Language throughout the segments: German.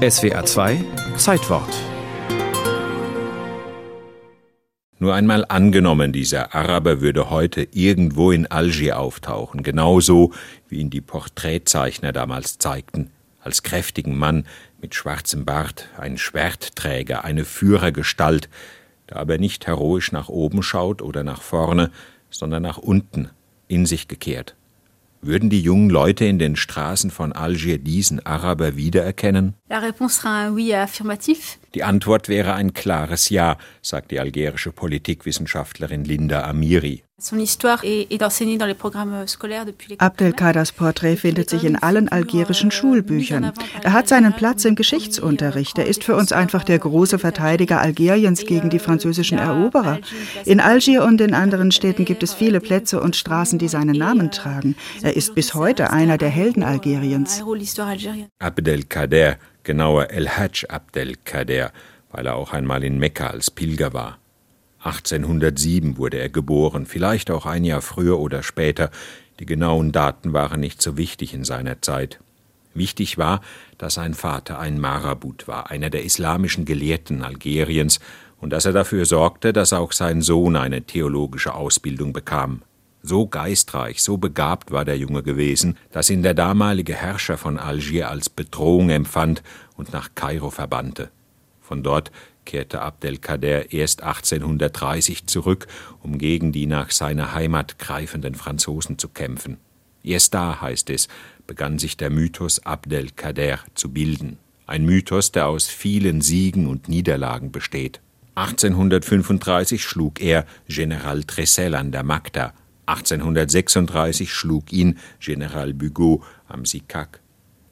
SWA 2 Zeitwort Nur einmal angenommen, dieser Araber würde heute irgendwo in Algier auftauchen, genauso wie ihn die Porträtzeichner damals zeigten, als kräftigen Mann mit schwarzem Bart, ein Schwertträger, eine Führergestalt, der aber nicht heroisch nach oben schaut oder nach vorne, sondern nach unten, in sich gekehrt. Würden die jungen Leute in den Straßen von Algier diesen Araber wiedererkennen? Die Antwort wäre ein klares Ja, sagt die algerische Politikwissenschaftlerin Linda Amiri. Abdelkaders Porträt findet sich in allen algerischen Schulbüchern. Er hat seinen Platz im Geschichtsunterricht. Er ist für uns einfach der große Verteidiger Algeriens gegen die französischen Eroberer. In Algier und in anderen Städten gibt es viele Plätze und Straßen, die seinen Namen tragen. Er ist bis heute einer der Helden Algeriens. Abdelkader, genauer El Hajj Abdelkader, weil er auch einmal in Mekka als Pilger war. 1807 wurde er geboren, vielleicht auch ein Jahr früher oder später, die genauen Daten waren nicht so wichtig in seiner Zeit. Wichtig war, dass sein Vater ein Marabut war, einer der islamischen Gelehrten Algeriens, und dass er dafür sorgte, dass auch sein Sohn eine theologische Ausbildung bekam. So geistreich, so begabt war der Junge gewesen, dass ihn der damalige Herrscher von Algier als Bedrohung empfand und nach Kairo verbannte. Von dort kehrte Abdelkader erst 1830 zurück, um gegen die nach seiner Heimat greifenden Franzosen zu kämpfen. Erst da, heißt es, begann sich der Mythos Abdelkader zu bilden. Ein Mythos, der aus vielen Siegen und Niederlagen besteht. 1835 schlug er General Tressel an der Magda. 1836 schlug ihn General Bugeaud am Sikak.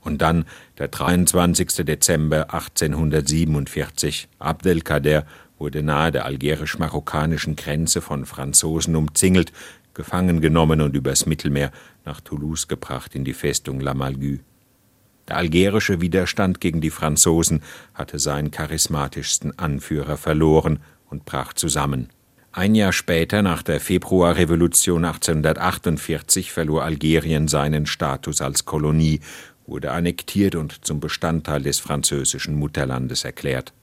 Und dann der 23. Dezember 1847. Abdelkader wurde nahe der algerisch-marokkanischen Grenze von Franzosen umzingelt, gefangen genommen und übers Mittelmeer nach Toulouse gebracht in die Festung La Malgue. Der algerische Widerstand gegen die Franzosen hatte seinen charismatischsten Anführer verloren und brach zusammen. Ein Jahr später, nach der Februarrevolution 1848, verlor Algerien seinen Status als Kolonie wurde annektiert und zum Bestandteil des französischen Mutterlandes erklärt.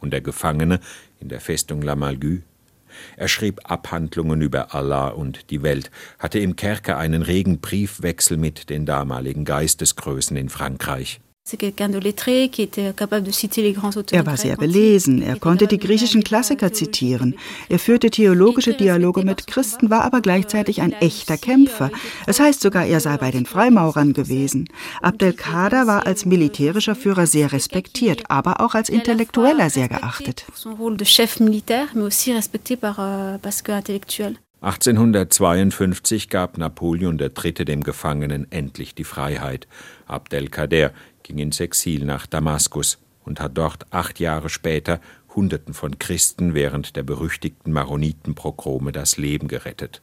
Und der Gefangene in der Festung La Malgue? Er schrieb Abhandlungen über Allah und die Welt, hatte im Kerker einen regen Briefwechsel mit den damaligen Geistesgrößen in Frankreich. Er war sehr belesen, er konnte die griechischen Klassiker zitieren. Er führte theologische Dialoge mit Christen, war aber gleichzeitig ein echter Kämpfer. Es heißt sogar, er sei bei den Freimaurern gewesen. Abdelkader war als militärischer Führer sehr respektiert, aber auch als Intellektueller sehr geachtet. 1852 gab Napoleon III. dem Gefangenen endlich die Freiheit. Abdelkader ging ins Exil nach Damaskus und hat dort acht Jahre später Hunderten von Christen während der berüchtigten Maronitenprogrome das Leben gerettet.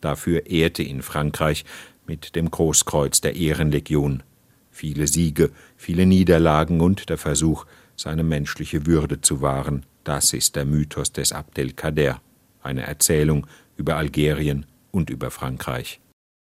Dafür ehrte ihn Frankreich mit dem Großkreuz der Ehrenlegion. Viele Siege, viele Niederlagen und der Versuch, seine menschliche Würde zu wahren, das ist der Mythos des Abdelkader, eine Erzählung über Algerien und über Frankreich.